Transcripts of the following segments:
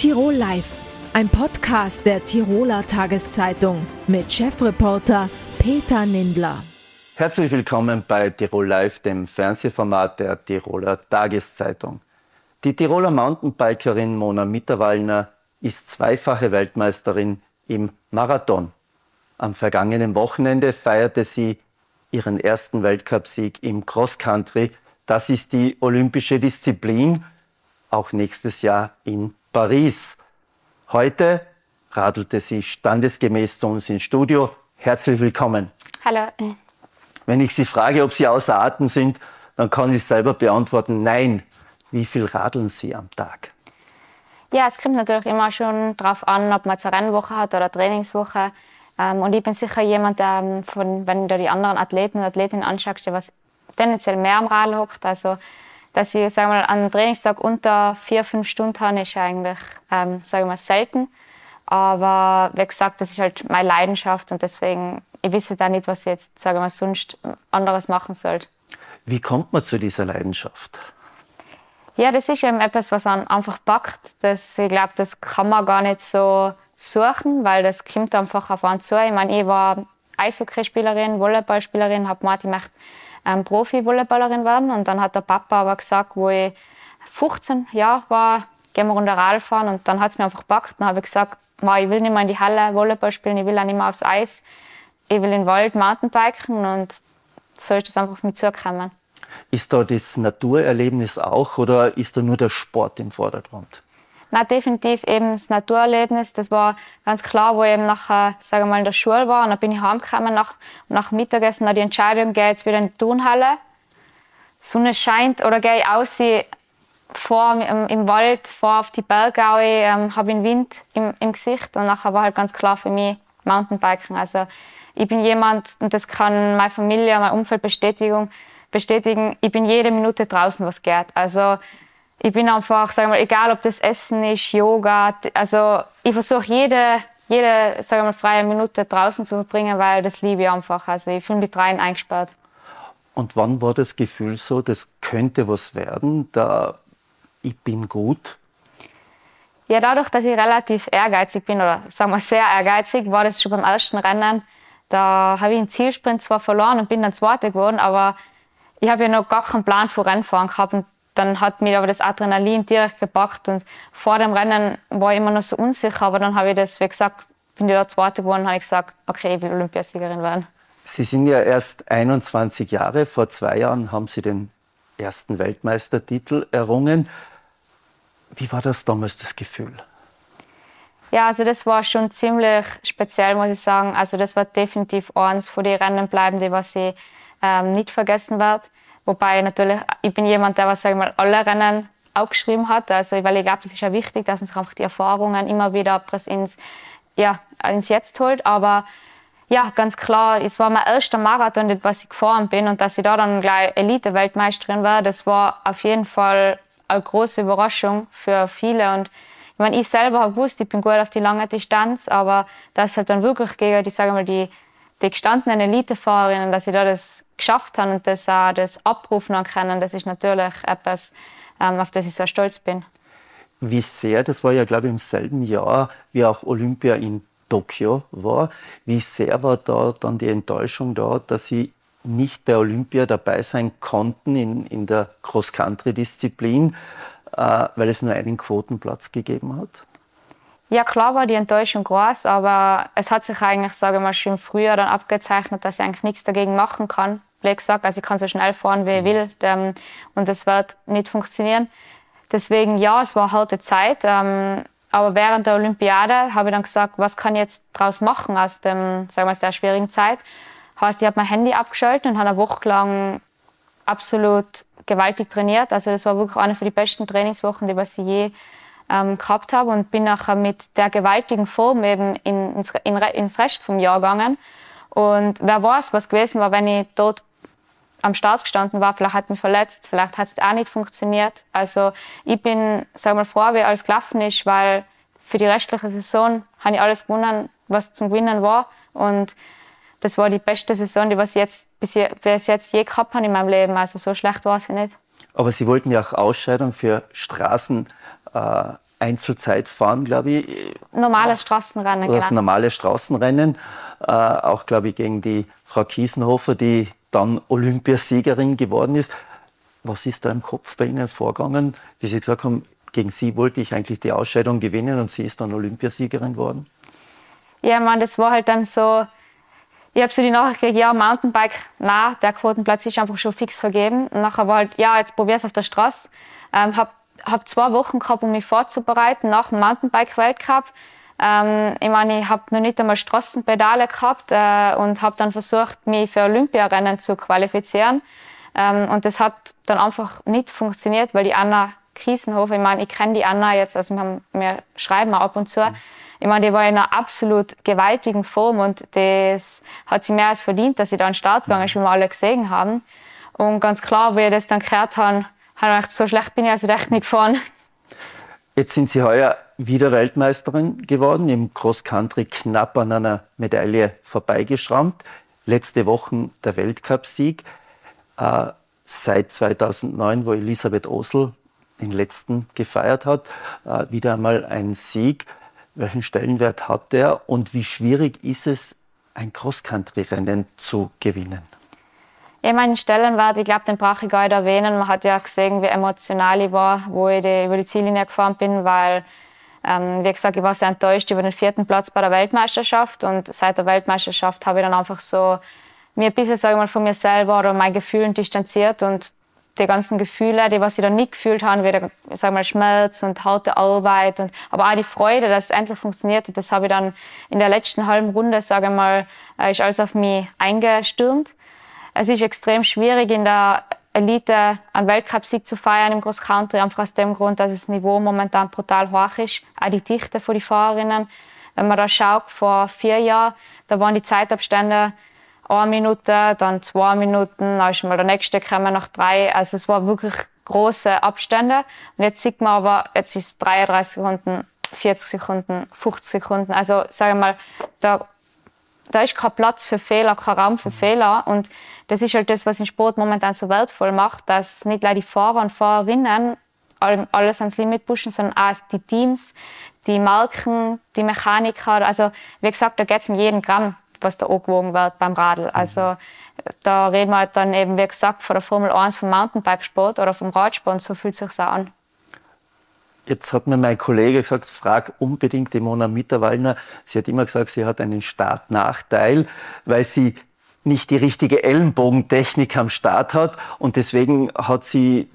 Tirol Live, ein Podcast der Tiroler Tageszeitung mit Chefreporter Peter Nindler. Herzlich willkommen bei Tirol Live, dem Fernsehformat der Tiroler Tageszeitung. Die Tiroler Mountainbikerin Mona Mitterwallner ist zweifache Weltmeisterin im Marathon. Am vergangenen Wochenende feierte sie ihren ersten Weltcupsieg im Cross Country. Das ist die olympische Disziplin, auch nächstes Jahr in Paris. Heute radelte sie standesgemäß zu uns ins Studio. Herzlich willkommen. Hallo. Wenn ich Sie frage, ob Sie außer Atem sind, dann kann ich selber beantworten, nein. Wie viel radeln Sie am Tag? Ja, es kommt natürlich immer schon darauf an, ob man jetzt eine Rennwoche hat oder eine Trainingswoche. Ähm, und ich bin sicher jemand, der, ähm, von, wenn du die anderen Athleten und Athletinnen anschaust, der was tendenziell mehr am Radl hockt. Also dass ich sag mal, an einem Trainingstag unter vier, fünf Stunden habe, ist eigentlich ähm, sag mal, selten. Aber wie gesagt, das ist halt meine Leidenschaft und deswegen, ich wisse da nicht, was ich jetzt sag mal, sonst anderes machen soll. Wie kommt man zu dieser Leidenschaft? Ja, das ist eben etwas, was man einfach packt. Das, ich glaube, das kann man gar nicht so suchen, weil das kommt einfach auf einen zu. Ich meine, ich war Eishockeyspielerin, Volleyballspielerin, habe gemeint, ich möchte ähm, Profi-Volleyballerin werden. Und dann hat der Papa aber gesagt, wo ich 15 Jahre war, gehen wir runter Rad fahren. Und dann hat es mir einfach gepackt. Dann habe ich gesagt, ich will nicht mehr in die Halle Volleyball spielen, ich will auch nicht mehr aufs Eis. Ich will in den Wald Mountainbiken und so ist das einfach auf mich zugekommen. Ist da das Naturerlebnis auch oder ist da nur der Sport im Vordergrund? Nein, definitiv eben das Naturerlebnis. Das war ganz klar, wo ich eben nachher, sagen wir mal, in der Schule war. Und dann bin ich heimgekommen nach, nach Mittagessen, nach die Entscheidung, gehe jetzt wieder in die Turnhalle. Sonne scheint oder gehe ich aus vor im, im Wald, vor auf die Berge, ähm, habe den Wind im, im Gesicht und nachher war halt ganz klar für mich Mountainbiken. Also ich bin jemand, und das kann meine Familie, mein Umfeld bestätigen, bestätigen, ich bin jede Minute draußen, was geht. Also ich bin einfach, sagen wir, egal ob das Essen ist, Yoga, also ich versuche jede, jede sagen wir, freie Minute draußen zu verbringen, weil das liebe ich einfach. Also ich fühle mich rein eingesperrt. Und wann war das Gefühl so, das könnte was werden, da ich bin gut? Ja, dadurch, dass ich relativ ehrgeizig bin, oder sagen wir sehr ehrgeizig, war das schon beim ersten Rennen. Da habe ich einen Zielsprint zwar verloren und bin dann Zweite geworden, aber ich habe ja noch gar keinen Plan für Rennfahren gehabt. Und dann hat mich aber das Adrenalin direkt gepackt und vor dem Rennen war ich immer noch so unsicher, aber dann habe ich das, wie gesagt, bin ich da Zweite geworden, habe ich gesagt, okay, ich will Olympiasiegerin werden. Sie sind ja erst 21 Jahre, vor zwei Jahren haben Sie den ersten Weltmeistertitel errungen. Wie war das damals das Gefühl? Ja, also das war schon ziemlich speziell, muss ich sagen. Also das war definitiv eins von den Rennen bleibende, was ich ähm, nicht vergessen werde. Wobei natürlich, ich bin jemand, der was, sag ich mal, alle Rennen aufgeschrieben hat. Also, weil ich glaube, das ist ja wichtig, dass man sich einfach die Erfahrungen immer wieder ins, ja, ins Jetzt holt. Aber ja, ganz klar, es war mein erster Marathon, was ich gefahren bin. Und dass ich da dann gleich Elite-Weltmeisterin war, das war auf jeden Fall eine große Überraschung für viele. Und ich meine, ich selber habe gewusst, ich bin gut auf die lange Distanz, aber das halt dann wirklich gegen die, sagen wir mal, die, die gestandenen Elitefahrerinnen, dass ich da das geschafft habe und das auch das abrufen können, das ist natürlich etwas, ähm, auf das ich sehr stolz bin. Wie sehr, das war ja, glaube ich, im selben Jahr wie auch Olympia in Tokio war, wie sehr war da dann die Enttäuschung da, dass Sie nicht bei Olympia dabei sein konnten in, in der Cross-Country-Disziplin, äh, weil es nur einen Quotenplatz gegeben hat? Ja, klar war die Enttäuschung groß, aber es hat sich eigentlich, sage ich mal, schon früher dann abgezeichnet, dass ich eigentlich nichts dagegen machen kann blöd gesagt. Also ich kann so schnell fahren, wie ich mhm. will. Ähm, und das wird nicht funktionieren. Deswegen, ja, es war eine harte Zeit. Ähm, aber während der Olympiade habe ich dann gesagt, was kann ich jetzt daraus machen aus, dem, sagen wir, aus der schwierigen Zeit. Heißt, ich habe mein Handy abgeschaltet und habe eine Woche lang absolut gewaltig trainiert. Also das war wirklich eine von den besten Trainingswochen, die ich je ähm, gehabt habe und bin nachher mit der gewaltigen Form eben in, ins, in, ins Rest vom Jahr gegangen. Und wer weiß, was gewesen war, wenn ich dort am Start gestanden war, vielleicht hat mich verletzt, vielleicht hat es auch nicht funktioniert. Also ich bin, sag mal, froh, wie alles gelaufen ist, weil für die restliche Saison habe ich alles gewonnen, was zum Gewinnen war. Und das war die beste Saison, die was jetzt, bis, bis jetzt je gehabt habe in meinem Leben. Also so schlecht war sie nicht. Aber Sie wollten ja auch Ausscheidung für Straßen. Äh Einzelzeitfahren, glaube ich. Normales Straßenrennen, oder genau. normale Straßenrennen. Äh, auch, glaube ich, gegen die Frau Kiesenhofer, die dann Olympiasiegerin geworden ist. Was ist da im Kopf bei Ihnen vorgegangen? Wie Sie gesagt haben, gegen Sie wollte ich eigentlich die Ausscheidung gewinnen und sie ist dann Olympiasiegerin geworden? Ja, man, das war halt dann so, ich habe so die Nachricht gekriegt, ja, Mountainbike, na, der Quotenplatz ist einfach schon fix vergeben. Und nachher war halt, ja, jetzt probier's auf der Straße. Ähm, hab, hab zwei Wochen gehabt, um mich vorzubereiten nach dem Mountainbike-Weltcup. Ähm, ich meine, ich habe noch nicht einmal Straßenpedale gehabt äh, und habe dann versucht, mich für Olympiarennen zu qualifizieren. Ähm, und das hat dann einfach nicht funktioniert, weil die Anna Krisenhofer, ich meine, ich kenne die Anna jetzt, also wir, wir schreiben ab und zu. Mhm ich meine, die war in einer absolut gewaltigen Form und das hat sie mehr als verdient, dass sie da an den Start gegangen ist, wie wir alle gesehen haben. Und ganz klar, wie ich das dann gehört habe, habe gedacht, so schlecht bin ich also echt nicht gefahren. Jetzt sind Sie heuer wieder Weltmeisterin geworden, im Cross Country knapp an einer Medaille vorbeigeschrammt. Letzte Woche der Weltcupsieg. Äh, seit 2009, wo Elisabeth Osel den letzten gefeiert hat, äh, wieder einmal ein Sieg. Welchen Stellenwert hat der und wie schwierig ist es, ein Cross-Country-Rennen zu gewinnen? Ja, meinen Stellenwert, ich glaube, den brauche ich gar nicht erwähnen. Man hat ja gesehen, wie emotional ich war, wo ich die, über die Ziellinie gefahren bin, weil, ähm, wie gesagt, ich war sehr enttäuscht über den vierten Platz bei der Weltmeisterschaft und seit der Weltmeisterschaft habe ich dann einfach so mir ein bisschen, sage ich mal, von mir selber oder meinen Gefühlen distanziert und die ganzen Gefühle, die was ich dann nicht gefühlt habe, wie der, sag mal, Schmerz und harte Arbeit und aber auch die Freude, dass es endlich funktioniert hat, das habe ich dann in der letzten halben Runde, sage ich mal, äh, ist alles auf mich eingestürmt. Es ist extrem schwierig in der Elite einen Weltcupsieg zu feiern im Cross Country, einfach aus dem Grund, dass das Niveau momentan brutal hoch ist, auch die Dichte von den Fahrerinnen. Wenn man da schaut, vor vier Jahren, da waren die Zeitabstände eine Minute, dann zwei Minuten, dann ist mal der nächste gekommen nach drei. Also es war wirklich große Abstände. Und jetzt sieht man aber, jetzt ist es 33 Sekunden, 40 Sekunden, 50 Sekunden. Also sage ich mal, da, da ist kein Platz für Fehler, kein Raum für Fehler. Und das ist halt das, was den Sport momentan so wertvoll macht, dass nicht nur die Fahrer und Fahrerinnen alles ans Limit pushen, sondern auch die Teams, die Marken, die Mechaniker. Also wie gesagt, da geht es um jeden Gramm was da angewogen wird beim Radl. Mhm. Also da reden wir halt dann eben, wie gesagt, von der Formel 1 vom Mountainbikesport oder vom Radsport und so fühlt es sich auch an. Jetzt hat mir mein Kollege gesagt, frag unbedingt die Mona Mitterwallner. Sie hat immer gesagt, sie hat einen Startnachteil, weil sie nicht die richtige Ellenbogentechnik am Start hat und deswegen hat sie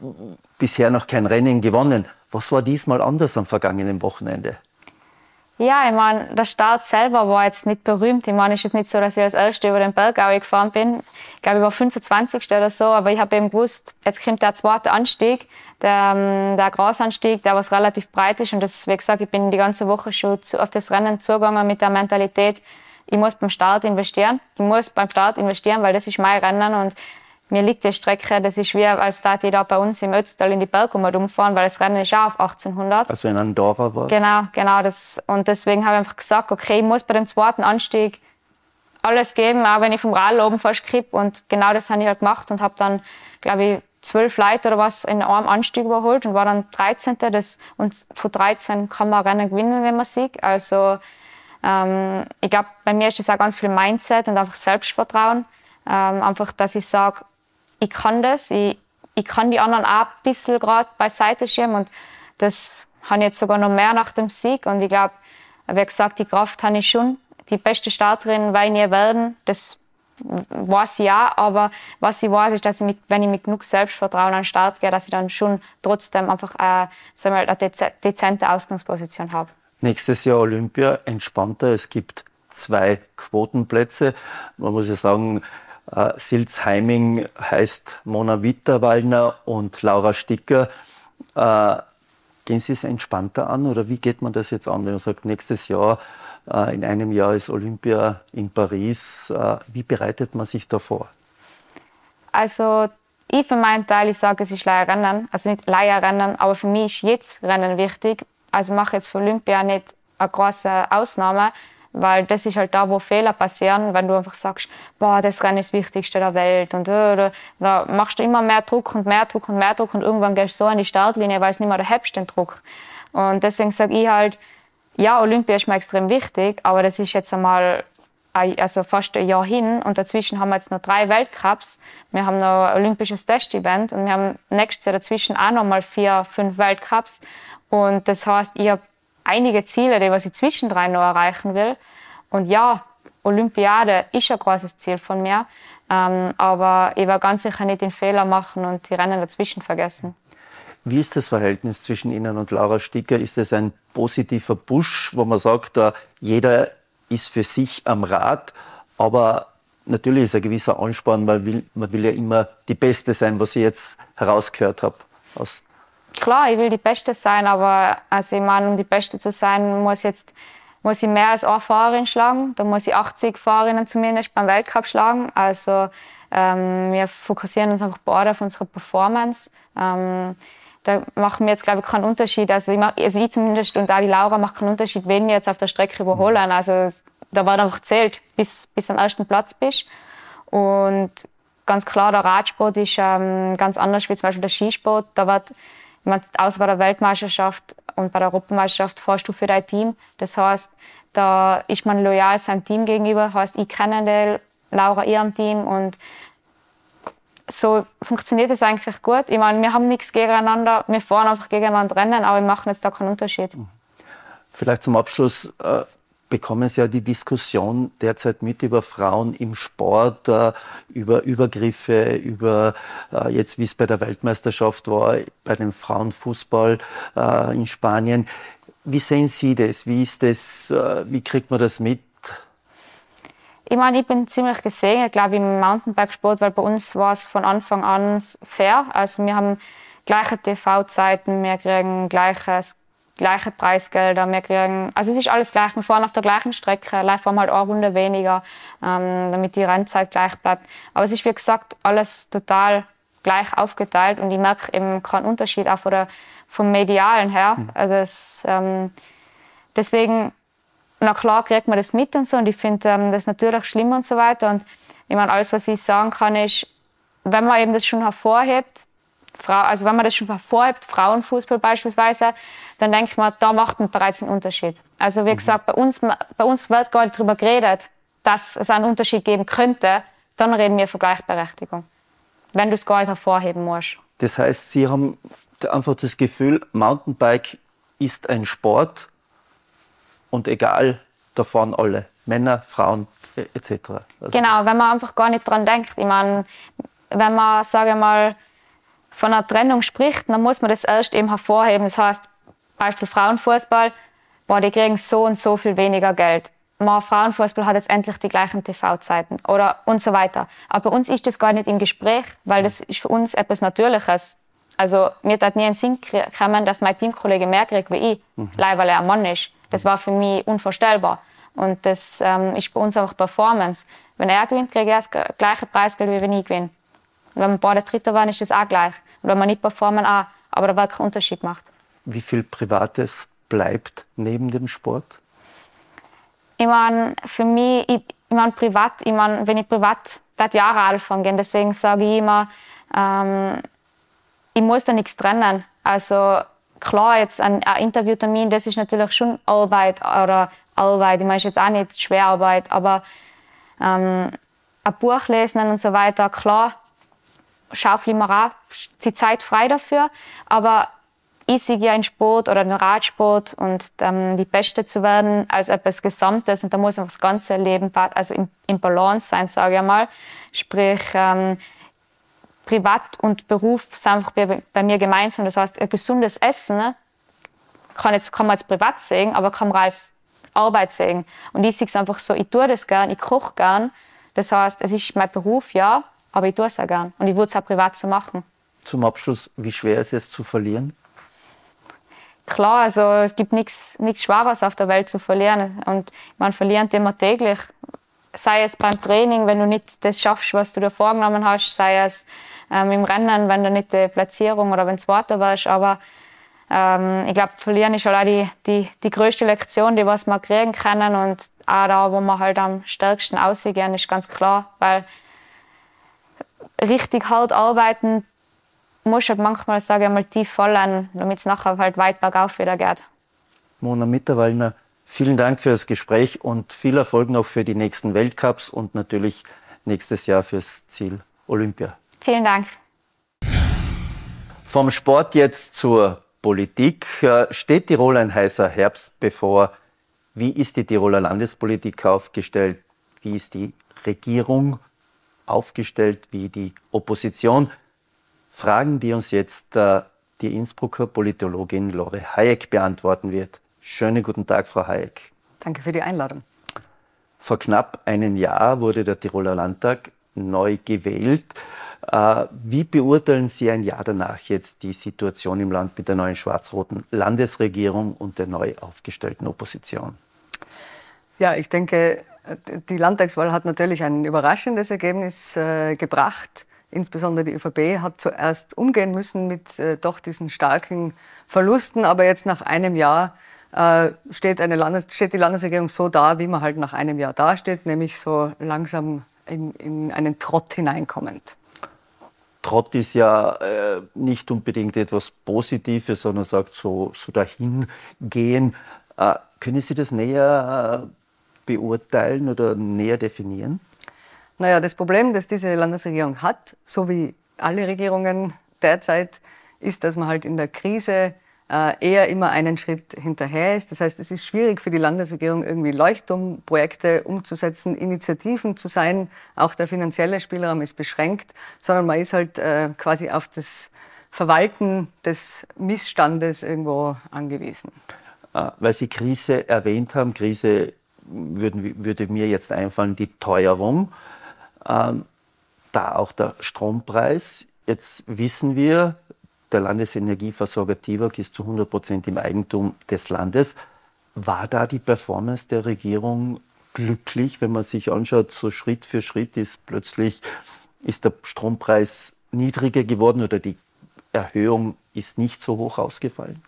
bisher noch kein Rennen gewonnen. Was war diesmal anders am vergangenen Wochenende? Ja, ich meine, der Start selber war jetzt nicht berühmt. Ich meine, es ist nicht so, dass ich als Erste über den Bergau gefahren bin. Ich glaube, ich war 25. oder so, aber ich habe eben gewusst, jetzt kommt der zweite Anstieg, der, ähm, der Grasanstieg, der was relativ breit ist. Und das, wie gesagt, ich bin die ganze Woche schon zu, auf das Rennen zugegangen mit der Mentalität, ich muss beim Start investieren. Ich muss beim Start investieren, weil das ist mein Rennen und mir liegt die Strecke, das ist wie, als da die da bei uns im Ötztal in die Berge umfahren, weil das Rennen ist auch auf 1800. Also in Andorra war Genau, genau. Das, und deswegen habe ich einfach gesagt, okay, ich muss bei dem zweiten Anstieg alles geben, auch wenn ich vom Rad oben fast kipp. Und genau das habe ich halt gemacht und habe dann, glaube ich, zwölf Leute oder was in einem Anstieg überholt und war dann 13. Das, und von 13 kann man Rennen gewinnen, wenn man sieht. Also ähm, ich glaube, bei mir ist das auch ganz viel Mindset und einfach Selbstvertrauen. Ähm, einfach, dass ich sage, ich kann das, ich, ich kann die anderen auch ein bisschen gerade beiseite schieben und das habe ich jetzt sogar noch mehr nach dem Sieg und ich glaube, wie gesagt, die Kraft habe ich schon. Die beste Starterin weil ich nie werden, das weiß ich ja, aber was ich weiß, ist, dass ich mit, wenn ich mit genug Selbstvertrauen an den Start gehe, dass ich dann schon trotzdem einfach äh, sagen wir, eine dezente Ausgangsposition habe. Nächstes Jahr Olympia entspannter. Es gibt zwei Quotenplätze. Man muss ja sagen, äh, Silzheiming heißt Mona Witterwallner und Laura Sticker. Äh, gehen Sie es entspannter an oder wie geht man das jetzt an, wenn man sagt, nächstes Jahr, äh, in einem Jahr ist Olympia in Paris. Äh, wie bereitet man sich da vor? Also ich für meinen Teil, ich sage, es ist Leierrennen, also nicht Leierrennen, aber für mich ist jetzt Rennen wichtig. Also mache jetzt für Olympia nicht eine große Ausnahme, weil das ist halt da, wo Fehler passieren, wenn du einfach sagst, boah, das Rennen ist das Wichtigste der Welt und äh, da machst du immer mehr Druck und mehr Druck und mehr Druck und irgendwann gehst du so an die Startlinie, weil es nicht mehr du hast den Druck. Und deswegen sage ich halt, ja, Olympia ist mir extrem wichtig, aber das ist jetzt einmal also fast ein Jahr hin und dazwischen haben wir jetzt noch drei Weltcups. Wir haben noch ein olympisches Testevent und wir haben nächstes Jahr dazwischen auch noch mal vier, fünf Weltcups. Und das heißt, ich habe einige Ziele, die was ich zwischendrin noch erreichen will. Und ja, Olympiade ist ein großes Ziel von mir, ähm, aber ich werde ganz sicher nicht den Fehler machen und die Rennen dazwischen vergessen. Wie ist das Verhältnis zwischen Ihnen und Laura Sticker? Ist es ein positiver Push, wo man sagt, jeder ist für sich am Rad, aber natürlich ist ein gewisser Ansporn, man will, man will ja immer die Beste sein, was ich jetzt herausgehört habe. Aus Klar, ich will die Beste sein, aber also ich meine, um die Beste zu sein, muss jetzt muss ich mehr als eine Fahrerin schlagen. Da muss ich 80 Fahrerinnen zumindest beim Weltcup schlagen. Also ähm, wir fokussieren uns einfach beide auf unsere Performance. Ähm, da machen wir jetzt, glaube ich, keinen Unterschied. Also ich, mach, also ich zumindest und auch die Laura macht keinen Unterschied, wen wir jetzt auf der Strecke überholen. Also da wird einfach zählt, bis, bis am ersten Platz bist. Und ganz klar, der Radsport ist ähm, ganz anders wie zum Beispiel der Skisport. Da wird, außer bei der Weltmeisterschaft und bei der Europameisterschaft fährst du für dein Team. Das heißt, da ist man loyal seinem Team gegenüber. Das heißt, ich kenne die Laura ihrem Team und so funktioniert es eigentlich gut. Ich meine, wir haben nichts gegeneinander, wir fahren einfach gegeneinander Rennen, aber wir machen jetzt da keinen Unterschied. Vielleicht zum Abschluss äh, bekommen Sie ja die Diskussion derzeit mit über Frauen im Sport, äh, über Übergriffe, über äh, jetzt, wie es bei der Weltmeisterschaft war, bei dem Frauenfußball äh, in Spanien. Wie sehen Sie das? Wie ist das? Wie kriegt man das mit? Ich meine, ich bin ziemlich gesegnet, glaube ich, im Mountainbikesport, weil bei uns war es von Anfang an fair. Also wir haben gleiche TV-Zeiten, wir kriegen gleiches, gleiche Preisgelder, wir kriegen, also es ist alles gleich. Wir fahren auf der gleichen Strecke, live fahren wir halt eine Runde weniger, ähm, damit die Rennzeit gleich bleibt. Aber es ist, wie gesagt, alles total gleich aufgeteilt und ich merke eben keinen Unterschied auch von der, vom Medialen her. Mhm. Also es, ähm, deswegen na klar kriegt man das mit und so und ich finde ähm, das natürlich schlimm und so weiter. Und ich meine, alles, was ich sagen kann, ist, wenn man eben das schon hervorhebt, also wenn man das schon hervorhebt, Frauenfußball beispielsweise, dann denkt man, da macht man bereits einen Unterschied. Also wie mhm. gesagt, bei uns, bei uns wird gar nicht darüber geredet, dass es einen Unterschied geben könnte, dann reden wir von Gleichberechtigung. Wenn du es gar nicht hervorheben musst. Das heißt, Sie haben einfach das Gefühl, Mountainbike ist ein Sport, und egal, da fahren alle, Männer, Frauen etc. Also genau, wenn man einfach gar nicht dran denkt. Ich meine, wenn man, sage mal, von einer Trennung spricht, dann muss man das erst eben hervorheben. Das heißt, Beispiel Frauenfußball, boah, die kriegen so und so viel weniger Geld. Man, Frauenfußball hat jetzt endlich die gleichen TV-Zeiten oder und so weiter. Aber bei uns ist das gar nicht im Gespräch, weil das ist für uns etwas Natürliches. Also mir hat nie in den Sinn gekommen, dass mein Teamkollege mehr kriegt wie ich, mhm. weil er ein Mann ist. Das war für mich unvorstellbar. Und das ähm, ist bei uns einfach Performance. Wenn er gewinnt, kriege ich das gleiche Preisgeld, wie wenn ich gewinne. Und wenn wir beide Dritter waren, ist das auch gleich. Wenn wir nicht performen, auch. Aber da wird kein Unterschied gemacht. Wie viel Privates bleibt neben dem Sport? Ich meine, für mich, ich, ich meine, privat, ich meine, wenn ich privat das Jahre anfangen gehen, deswegen sage ich immer, ähm, ich muss da nichts trennen. Also klar, jetzt ein, ein Interviewtermin, das ist natürlich schon Arbeit oder Arbeit. Ich meine, ist jetzt auch nicht Schwerarbeit, aber ähm, ein Buch lesen und so weiter, klar, auch die Zeit frei dafür, aber ich sehe ja den Sport oder den Radsport und ähm, die Beste zu werden als etwas Gesamtes und da muss einfach das ganze Leben also im, im Balance sein, sage ich mal. Sprich, ähm, Privat und Beruf sind einfach bei, bei mir gemeinsam. Das heißt, ein gesundes Essen ne, kann, jetzt, kann man als privat sehen, aber kann man als Arbeit sehen. Und ich sehe es einfach so, ich tue das gern, ich koche gern. Das heißt, es ist mein Beruf, ja, aber ich tue es auch gern. Und ich würde es auch privat so machen. Zum Abschluss, wie schwer ist es zu verlieren? Klar, also es gibt nichts Schweres auf der Welt zu verlieren. Und man verliert immer täglich. Sei es beim Training, wenn du nicht das schaffst, was du dir vorgenommen hast, sei es ähm, im Rennen, wenn du nicht die Platzierung oder wenn es weiter warst. Aber ähm, ich glaube, verlieren ist halt auch die, die, die größte Lektion, die was wir kriegen können und auch da, wo wir halt am stärksten aussehen, ist ganz klar, weil richtig hart arbeiten muss halt manchmal, sage ich mal, tief fallen, damit es nachher halt weit bergauf wieder geht. Mona Mitterwallner, vielen Dank für das Gespräch und viel Erfolg noch für die nächsten Weltcups und natürlich nächstes Jahr fürs Ziel Olympia. Vielen Dank. Vom Sport jetzt zur Politik. Äh, steht Tirol ein heißer Herbst bevor? Wie ist die Tiroler Landespolitik aufgestellt? Wie ist die Regierung aufgestellt? Wie die Opposition? Fragen, die uns jetzt äh, die Innsbrucker Politologin Lore Hayek beantworten wird. Schönen guten Tag, Frau Hayek. Danke für die Einladung. Vor knapp einem Jahr wurde der Tiroler Landtag neu gewählt. Äh, wie beurteilen Sie ein Jahr danach jetzt die Situation im Land mit der neuen schwarz-roten Landesregierung und der neu aufgestellten Opposition? Ja, ich denke, die Landtagswahl hat natürlich ein überraschendes Ergebnis äh, gebracht. Insbesondere die ÖVP hat zuerst umgehen müssen mit äh, doch diesen starken Verlusten, aber jetzt nach einem Jahr äh, steht, eine Landes steht die Landesregierung so da, wie man halt nach einem Jahr dasteht, nämlich so langsam in, in einen Trott hineinkommend. Trott ist ja äh, nicht unbedingt etwas Positives, sondern sagt so, so dahin gehen. Äh, können Sie das näher äh, beurteilen oder näher definieren? Naja, das Problem, das diese Landesregierung hat, so wie alle Regierungen derzeit, ist, dass man halt in der Krise äh, eher immer einen Schritt hinterher ist. Das heißt, es ist schwierig für die Landesregierung, irgendwie Leuchtturmprojekte umzusetzen, Initiativen zu sein. Auch der finanzielle Spielraum ist beschränkt, sondern man ist halt äh, quasi auf das Verwalten des Missstandes irgendwo angewiesen. Äh, weil Sie Krise erwähnt haben, Krise würden, würde mir jetzt einfallen, die Teuerung. Ähm, da auch der Strompreis. Jetzt wissen wir, der Landesenergieversorger TIWAG ist zu 100 Prozent im Eigentum des Landes. War da die Performance der Regierung glücklich, wenn man sich anschaut, so Schritt für Schritt ist plötzlich ist der Strompreis niedriger geworden oder die Erhöhung ist nicht so hoch ausgefallen?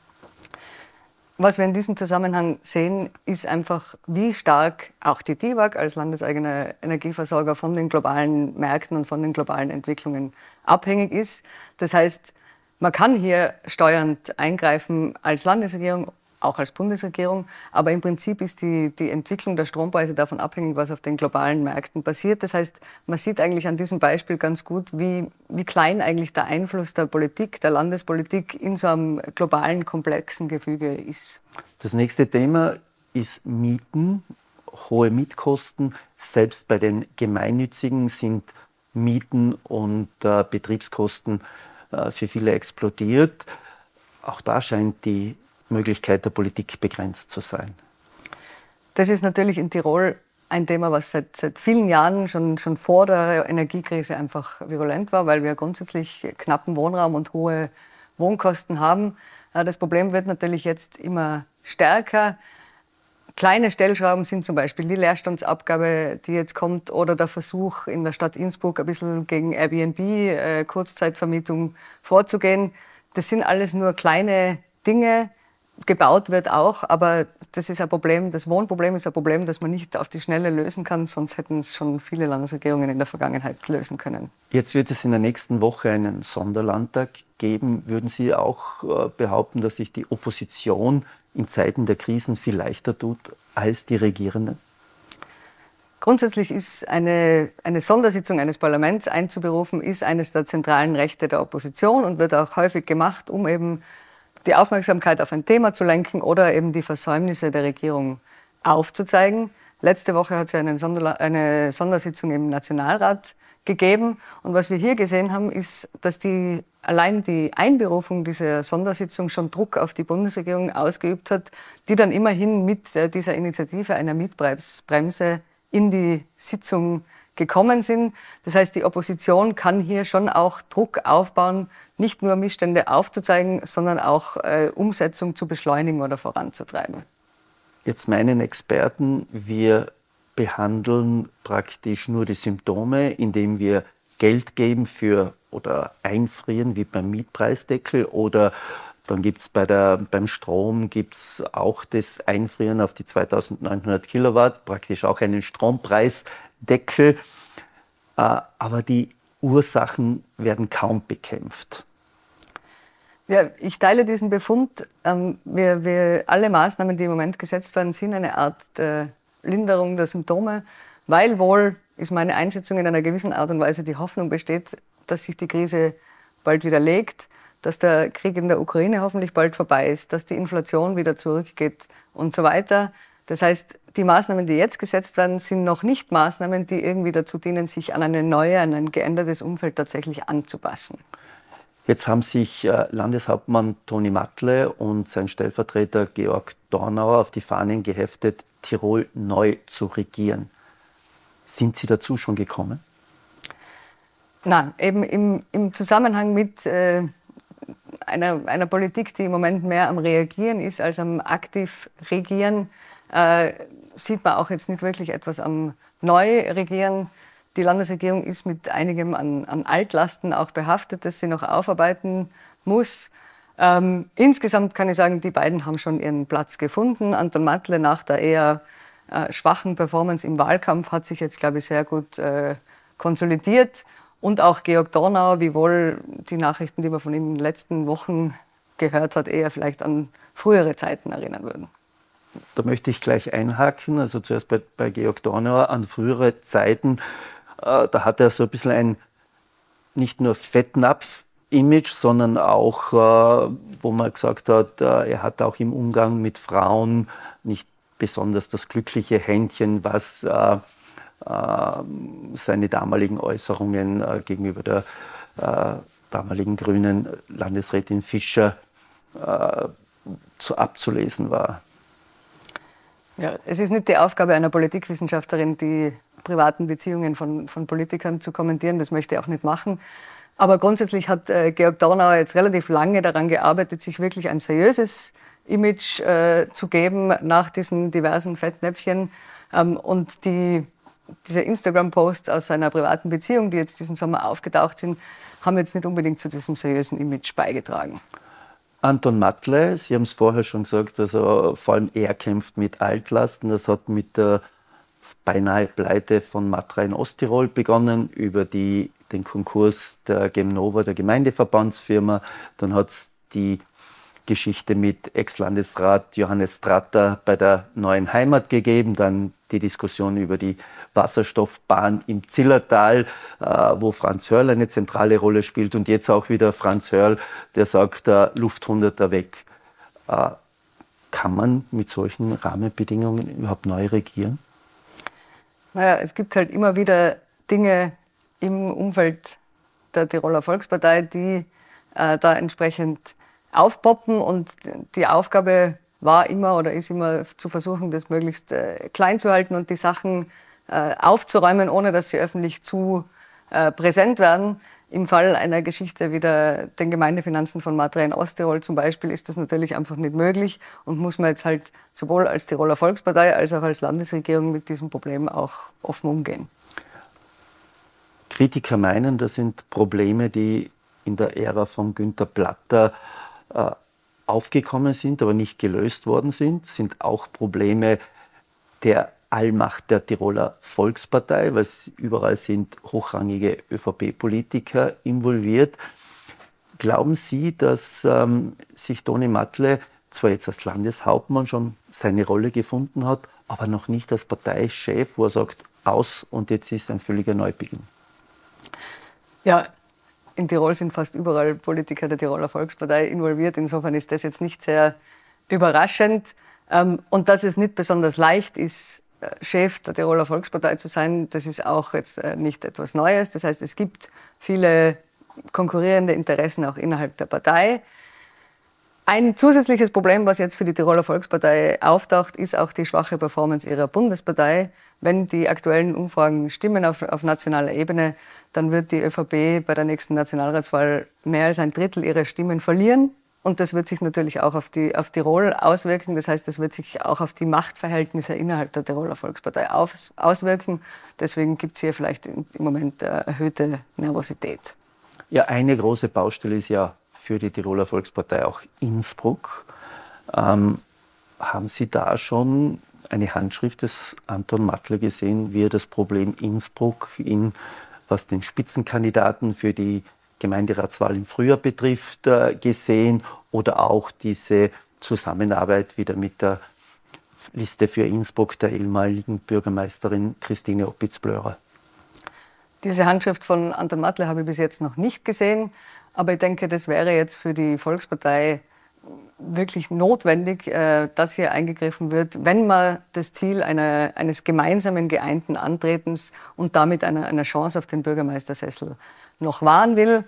Was wir in diesem Zusammenhang sehen, ist einfach, wie stark auch die TIWAG als landeseigener Energieversorger von den globalen Märkten und von den globalen Entwicklungen abhängig ist. Das heißt, man kann hier steuernd eingreifen als Landesregierung, auch als Bundesregierung, aber im Prinzip ist die, die Entwicklung der Strompreise davon abhängig, was auf den globalen Märkten passiert. Das heißt, man sieht eigentlich an diesem Beispiel ganz gut, wie, wie klein eigentlich der Einfluss der Politik, der Landespolitik in so einem globalen, komplexen Gefüge ist. Das nächste Thema ist Mieten, hohe Mietkosten. Selbst bei den Gemeinnützigen sind Mieten und äh, Betriebskosten äh, für viele explodiert. Auch da scheint die Möglichkeit der Politik begrenzt zu sein. Das ist natürlich in Tirol ein Thema, was seit, seit vielen Jahren schon, schon vor der Energiekrise einfach virulent war, weil wir grundsätzlich knappen Wohnraum und hohe Wohnkosten haben. Äh, das Problem wird natürlich jetzt immer stärker. Kleine Stellschrauben sind zum Beispiel die Leerstandsabgabe, die jetzt kommt, oder der Versuch in der Stadt Innsbruck ein bisschen gegen Airbnb, äh, Kurzzeitvermietung vorzugehen. Das sind alles nur kleine Dinge. Gebaut wird auch, aber das ist ein Problem, das Wohnproblem ist ein Problem, das man nicht auf die Schnelle lösen kann, sonst hätten es schon viele Landesregierungen in der Vergangenheit lösen können. Jetzt wird es in der nächsten Woche einen Sonderlandtag geben. Würden Sie auch äh, behaupten, dass sich die Opposition in Zeiten der Krisen viel leichter tut als die Regierenden? Grundsätzlich ist eine, eine Sondersitzung eines Parlaments einzuberufen, ist eines der zentralen Rechte der Opposition und wird auch häufig gemacht, um eben die Aufmerksamkeit auf ein Thema zu lenken oder eben die Versäumnisse der Regierung aufzuzeigen. Letzte Woche hat es ja eine, Sonder eine Sondersitzung im Nationalrat gegeben. Und was wir hier gesehen haben, ist, dass die, allein die Einberufung dieser Sondersitzung schon Druck auf die Bundesregierung ausgeübt hat, die dann immerhin mit äh, dieser Initiative einer Mietbremse in die Sitzung gekommen sind. Das heißt, die Opposition kann hier schon auch Druck aufbauen, nicht nur Missstände aufzuzeigen, sondern auch äh, Umsetzung zu beschleunigen oder voranzutreiben. Jetzt meinen Experten, wir behandeln praktisch nur die Symptome, indem wir Geld geben für oder einfrieren, wie beim Mietpreisdeckel oder dann gibt es bei beim Strom gibt's auch das Einfrieren auf die 2900 Kilowatt, praktisch auch einen Strompreisdeckel. Äh, aber die Ursachen werden kaum bekämpft. Ja, ich teile diesen Befund. Ähm, wir, wir, alle Maßnahmen, die im Moment gesetzt werden, sind eine Art der Linderung der Symptome, weil wohl, ist meine Einschätzung, in einer gewissen Art und Weise die Hoffnung besteht, dass sich die Krise bald wieder legt, dass der Krieg in der Ukraine hoffentlich bald vorbei ist, dass die Inflation wieder zurückgeht und so weiter. Das heißt, die Maßnahmen, die jetzt gesetzt werden, sind noch nicht Maßnahmen, die irgendwie dazu dienen, sich an eine neue, an ein geändertes Umfeld tatsächlich anzupassen. Jetzt haben sich äh, Landeshauptmann Toni Matle und sein Stellvertreter Georg Dornauer auf die Fahnen geheftet, Tirol neu zu regieren. Sind Sie dazu schon gekommen? Nein, eben im, im Zusammenhang mit äh, einer, einer Politik, die im Moment mehr am Reagieren ist als am aktiv Regieren, äh, sieht man auch jetzt nicht wirklich etwas am Neu-Regieren. Die Landesregierung ist mit einigem an, an, Altlasten auch behaftet, das sie noch aufarbeiten muss. Ähm, insgesamt kann ich sagen, die beiden haben schon ihren Platz gefunden. Anton Matle nach der eher äh, schwachen Performance im Wahlkampf hat sich jetzt, glaube ich, sehr gut äh, konsolidiert. Und auch Georg Dornauer, wiewohl die Nachrichten, die man von ihm in den letzten Wochen gehört hat, eher vielleicht an frühere Zeiten erinnern würden. Da möchte ich gleich einhaken. Also zuerst bei, bei Georg Dornauer an frühere Zeiten. Äh, da hat er so ein bisschen ein nicht nur Fettnapf-Image, sondern auch, äh, wo man gesagt hat, äh, er hat auch im Umgang mit Frauen nicht besonders das glückliche Händchen, was äh, äh, seine damaligen Äußerungen äh, gegenüber der äh, damaligen grünen Landesrätin Fischer zu abzulesen war. Ja, es ist nicht die Aufgabe einer Politikwissenschaftlerin, die privaten Beziehungen von, von Politikern zu kommentieren. Das möchte ich auch nicht machen. Aber grundsätzlich hat äh, Georg Dornauer jetzt relativ lange daran gearbeitet, sich wirklich ein seriöses Image äh, zu geben nach diesen diversen Fettnäpfchen. Ähm, und die diese Instagram-Posts aus seiner privaten Beziehung, die jetzt diesen Sommer aufgetaucht sind, haben jetzt nicht unbedingt zu diesem seriösen Image beigetragen. Anton Matle, Sie haben es vorher schon gesagt, also vor allem er kämpft mit Altlasten. Das hat mit der beinahe Pleite von Matra in Osttirol begonnen, über die, den Konkurs der Gemnova, der Gemeindeverbandsfirma. Dann hat es die Geschichte mit Ex-Landesrat Johannes Stratter bei der neuen Heimat gegeben, dann die Diskussion über die Wasserstoffbahn im Zillertal, äh, wo Franz Hörl eine zentrale Rolle spielt und jetzt auch wieder Franz Hörl, der sagt, äh, Lufthunderter weg. Äh, kann man mit solchen Rahmenbedingungen überhaupt neu regieren? Naja, es gibt halt immer wieder Dinge im Umfeld der Tiroler Volkspartei, die äh, da entsprechend aufpoppen und die Aufgabe war immer oder ist immer zu versuchen, das möglichst äh, klein zu halten und die Sachen äh, aufzuräumen, ohne dass sie öffentlich zu äh, präsent werden. Im Fall einer Geschichte wie der, den Gemeindefinanzen von Matra in Osttirol zum Beispiel ist das natürlich einfach nicht möglich und muss man jetzt halt sowohl als Tiroler Volkspartei als auch als Landesregierung mit diesem Problem auch offen umgehen. Kritiker meinen, das sind Probleme, die in der Ära von Günter Platter äh, aufgekommen sind, aber nicht gelöst worden sind, sind auch Probleme der Allmacht der Tiroler Volkspartei, weil überall sind hochrangige ÖVP-Politiker involviert. Glauben Sie, dass ähm, sich Toni Matle zwar jetzt als Landeshauptmann schon seine Rolle gefunden hat, aber noch nicht als Parteichef, wo er sagt, aus und jetzt ist ein völliger Neubeginn? Ja, in Tirol sind fast überall Politiker der Tiroler Volkspartei involviert. Insofern ist das jetzt nicht sehr überraschend. Ähm, und dass es nicht besonders leicht ist, Chef der Tiroler Volkspartei zu sein, das ist auch jetzt äh, nicht etwas Neues. Das heißt, es gibt viele konkurrierende Interessen auch innerhalb der Partei. Ein zusätzliches Problem, was jetzt für die Tiroler Volkspartei auftaucht, ist auch die schwache Performance ihrer Bundespartei. Wenn die aktuellen Umfragen stimmen auf, auf nationaler Ebene, dann wird die ÖVP bei der nächsten Nationalratswahl mehr als ein Drittel ihrer Stimmen verlieren. Und das wird sich natürlich auch auf, die, auf Tirol auswirken. Das heißt, das wird sich auch auf die Machtverhältnisse innerhalb der Tiroler Volkspartei aus, auswirken. Deswegen gibt es hier vielleicht im Moment äh, erhöhte Nervosität. Ja, eine große Baustelle ist ja für die Tiroler Volkspartei auch Innsbruck. Ähm, haben Sie da schon eine Handschrift des Anton Mattler gesehen, wie er das Problem Innsbruck in was den Spitzenkandidaten für die Gemeinderatswahl im Frühjahr betrifft, äh, gesehen oder auch diese Zusammenarbeit wieder mit der Liste für Innsbruck der ehemaligen Bürgermeisterin Christine Opitz-Blörer. Diese Handschrift von Anton Matle habe ich bis jetzt noch nicht gesehen, aber ich denke, das wäre jetzt für die Volkspartei wirklich notwendig, äh, dass hier eingegriffen wird, wenn man das Ziel einer, eines gemeinsamen geeinten Antretens und damit einer, einer Chance auf den Bürgermeistersessel noch wahren will.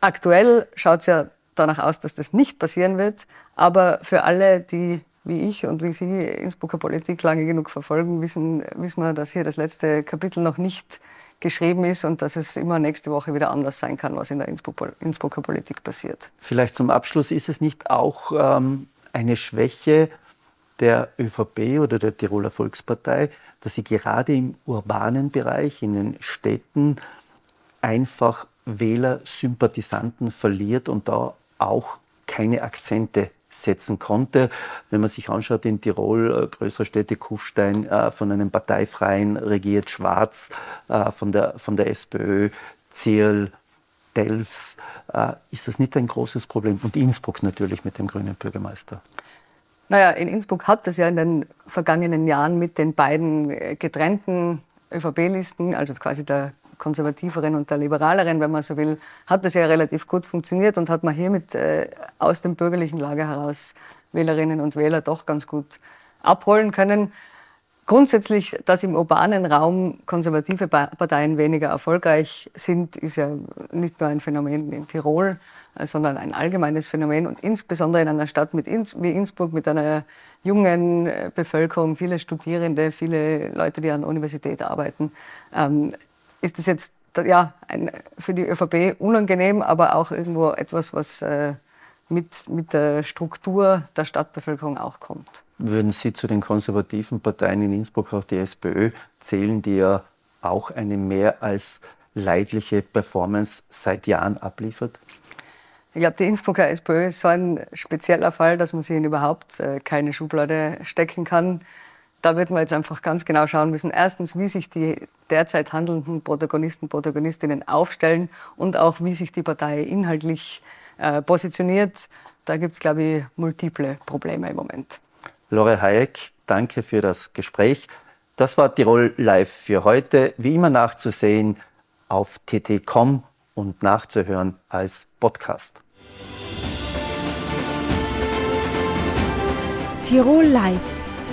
Aktuell schaut es ja danach aus, dass das nicht passieren wird, aber für alle, die wie ich und wie Sie Innsbrucker Politik lange genug verfolgen, wissen, wissen wir, dass hier das letzte Kapitel noch nicht geschrieben ist und dass es immer nächste Woche wieder anders sein kann, was in der Innsbrucker Politik passiert. Vielleicht zum Abschluss, ist es nicht auch ähm, eine Schwäche der ÖVP oder der Tiroler Volkspartei, dass sie gerade im urbanen Bereich, in den Städten, einfach Wähler, Sympathisanten verliert und da auch keine Akzente setzen konnte. Wenn man sich anschaut, in Tirol, äh, größere Städte, Kufstein, äh, von einem Parteifreien regiert, Schwarz äh, von, der, von der SPÖ, Zierl, Delfs, ist das nicht ein großes Problem? Und Innsbruck natürlich mit dem grünen Bürgermeister. Naja, in Innsbruck hat es ja in den vergangenen Jahren mit den beiden getrennten ÖVP-Listen, also quasi der konservativeren und der liberaleren, wenn man so will, hat das ja relativ gut funktioniert und hat man hiermit äh, aus dem bürgerlichen Lager heraus Wählerinnen und Wähler doch ganz gut abholen können. Grundsätzlich, dass im urbanen Raum konservative Parteien weniger erfolgreich sind, ist ja nicht nur ein Phänomen in Tirol, äh, sondern ein allgemeines Phänomen und insbesondere in einer Stadt mit Inns wie Innsbruck mit einer jungen äh, Bevölkerung, viele Studierende, viele Leute, die an der Universität arbeiten, ähm, ist das jetzt ja, ein, für die ÖVP unangenehm, aber auch irgendwo etwas, was äh, mit, mit der Struktur der Stadtbevölkerung auch kommt. Würden Sie zu den konservativen Parteien in Innsbruck auch die SPÖ zählen, die ja auch eine mehr als leidliche Performance seit Jahren abliefert? Ich glaube, die Innsbrucker SPÖ ist so ein spezieller Fall, dass man sie in überhaupt äh, keine Schublade stecken kann da wird man jetzt einfach ganz genau schauen müssen. Erstens, wie sich die derzeit handelnden Protagonisten, Protagonistinnen aufstellen und auch, wie sich die Partei inhaltlich äh, positioniert. Da gibt es, glaube ich, multiple Probleme im Moment. Lore Hayek, danke für das Gespräch. Das war Tirol Live für heute. Wie immer nachzusehen auf tt.com und nachzuhören als Podcast. Tirol Live